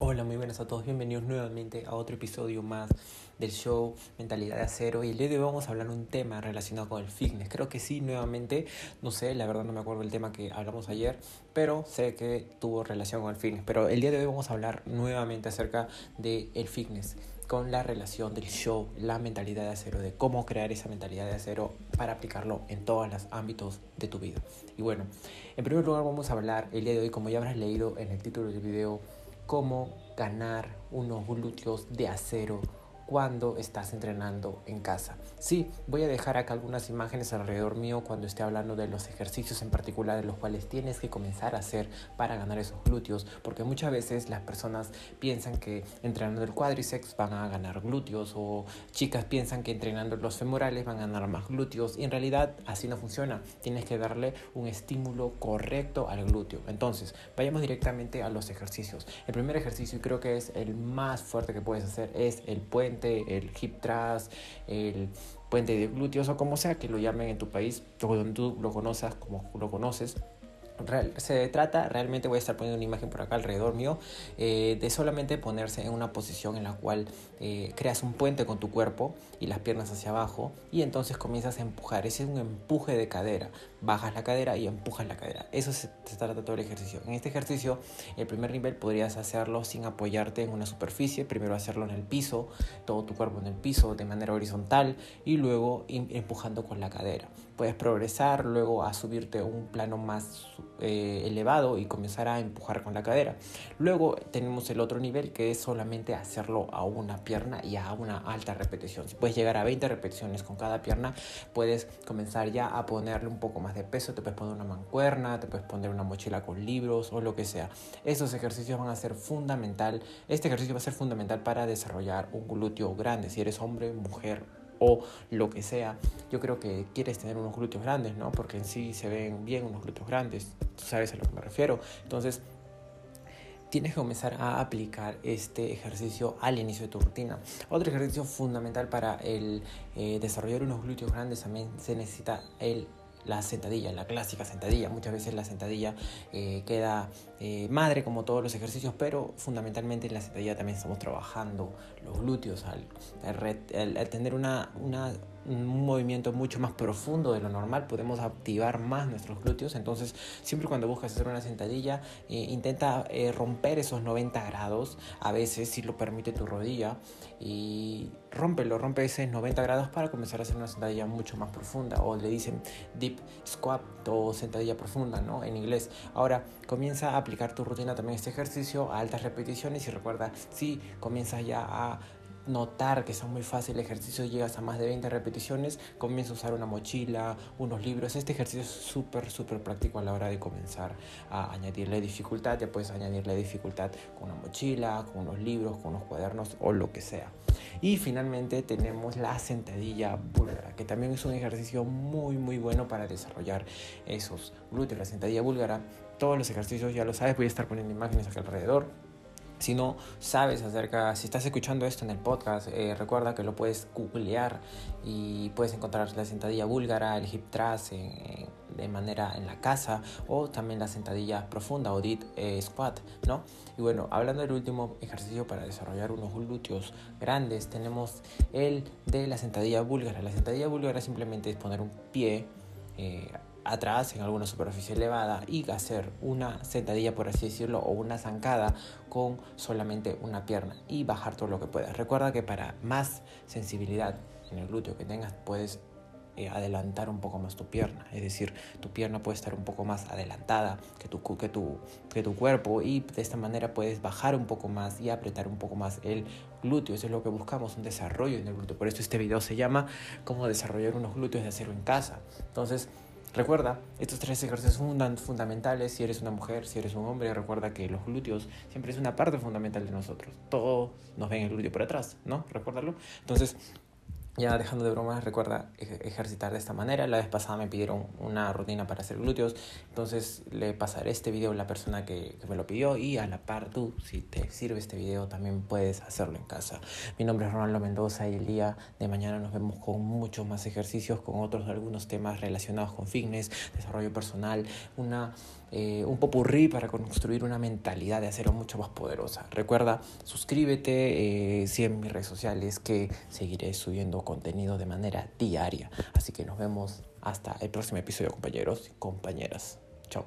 Hola, muy buenas a todos, bienvenidos nuevamente a otro episodio más del show Mentalidad de Acero y el día de hoy vamos a hablar un tema relacionado con el fitness. Creo que sí, nuevamente, no sé, la verdad no me acuerdo el tema que hablamos ayer, pero sé que tuvo relación con el fitness. Pero el día de hoy vamos a hablar nuevamente acerca del el fitness con la relación del show, la mentalidad de acero, de cómo crear esa mentalidad de acero para aplicarlo en todos los ámbitos de tu vida. Y bueno, en primer lugar vamos a hablar el día de hoy, como ya habrás leído en el título del video, cómo ganar unos glúteos de acero cuando estás entrenando en casa. Sí, voy a dejar acá algunas imágenes alrededor mío cuando esté hablando de los ejercicios en particular de los cuales tienes que comenzar a hacer para ganar esos glúteos, porque muchas veces las personas piensan que entrenando el cuádriceps van a ganar glúteos o chicas piensan que entrenando los femorales van a ganar más glúteos y en realidad así no funciona. Tienes que darle un estímulo correcto al glúteo. Entonces, vayamos directamente a los ejercicios. El primer ejercicio y creo que es el más fuerte que puedes hacer es el puente el hip thrust, el puente de glúteos o como sea que lo llamen en tu país, donde tú lo conozcas como lo conoces se trata, realmente voy a estar poniendo una imagen por acá alrededor mío, eh, de solamente ponerse en una posición en la cual eh, creas un puente con tu cuerpo y las piernas hacia abajo y entonces comienzas a empujar. Ese es un empuje de cadera. Bajas la cadera y empujas la cadera. Eso se, trata todo el ejercicio. En este ejercicio, el primer nivel podrías hacerlo sin apoyarte en una superficie. Primero hacerlo en el piso, todo tu cuerpo en el piso de manera horizontal y luego empujando con la cadera. Puedes progresar luego a subirte a un plano más eh, elevado y comenzar a empujar con la cadera. Luego tenemos el otro nivel que es solamente hacerlo a una pierna y a una alta repetición. Si puedes llegar a 20 repeticiones con cada pierna, puedes comenzar ya a ponerle un poco más de peso. Te puedes poner una mancuerna, te puedes poner una mochila con libros o lo que sea. Estos ejercicios van a ser fundamental. Este ejercicio va a ser fundamental para desarrollar un glúteo grande. Si eres hombre, mujer o lo que sea, yo creo que quieres tener unos glúteos grandes, ¿no? Porque en sí se ven bien unos glúteos grandes, tú sabes a lo que me refiero. Entonces, tienes que comenzar a aplicar este ejercicio al inicio de tu rutina. Otro ejercicio fundamental para el eh, desarrollar unos glúteos grandes también se necesita el la sentadilla, la clásica sentadilla. Muchas veces la sentadilla eh, queda eh, madre como todos los ejercicios, pero fundamentalmente en la sentadilla también estamos trabajando los glúteos al, al tener una, un movimiento mucho más profundo de lo normal, podemos activar más nuestros glúteos. Entonces, siempre cuando buscas hacer una sentadilla, eh, intenta romper esos 90 grados, a veces si lo permite tu rodilla, y rómpelo, rompe esos 90 grados para comenzar a hacer una sentadilla mucho más profunda, o le dicen deep squat o sentadilla profunda, ¿no? En inglés. Ahora, comienza a aplicar tu rutina también este ejercicio a altas repeticiones y recuerda, si comienzas ya a notar que son muy fácil el ejercicio, llegas a más de 20 repeticiones, comienza a usar una mochila, unos libros. Este ejercicio es súper, súper práctico a la hora de comenzar a añadirle dificultad. Ya puedes añadirle dificultad con una mochila, con unos libros, con unos cuadernos o lo que sea. Y finalmente tenemos la sentadilla búlgara, que también es un ejercicio muy, muy bueno para desarrollar esos glúteos. La sentadilla búlgara, todos los ejercicios ya lo sabes, voy a estar poniendo imágenes acá alrededor si no sabes acerca, si estás escuchando esto en el podcast, eh, recuerda que lo puedes googlear y puedes encontrar la sentadilla búlgara, el hip thrust de manera en la casa o también la sentadilla profunda o deep eh, squat, ¿no? Y bueno, hablando del último ejercicio para desarrollar unos glúteos grandes, tenemos el de la sentadilla búlgara. La sentadilla búlgara simplemente es poner un pie eh, atrás en alguna superficie elevada y hacer una sentadilla, por así decirlo, o una zancada con solamente una pierna y bajar todo lo que puedas. Recuerda que para más sensibilidad en el glúteo que tengas, puedes eh, adelantar un poco más tu pierna. Es decir, tu pierna puede estar un poco más adelantada que tu, que, tu, que tu cuerpo y de esta manera puedes bajar un poco más y apretar un poco más el glúteo. Eso es lo que buscamos, un desarrollo en el glúteo. Por eso este video se llama cómo desarrollar unos glúteos de acero en casa. Entonces, Recuerda, estos tres ejercicios son fundamentales si eres una mujer, si eres un hombre. Recuerda que los glúteos siempre es una parte fundamental de nosotros. Todos nos ven el glúteo por atrás, ¿no? Recuérdalo. Entonces, ya dejando de bromas, recuerda ejercitar de esta manera. La vez pasada me pidieron una rutina para hacer glúteos, entonces le pasaré este video a la persona que, me lo pidió y a la par tú, si te sirve este video, también puedes hacerlo en casa. Mi nombre es Ronaldo Mendoza y el día de mañana nos vemos con muchos más ejercicios, con otros algunos temas relacionados con fitness, desarrollo personal, una eh, un popurrí para construir una mentalidad de acero mucho más poderosa. Recuerda, suscríbete, eh, en mis redes sociales que seguiré subiendo contenido de manera diaria. Así que nos vemos hasta el próximo episodio, compañeros y compañeras. Chao.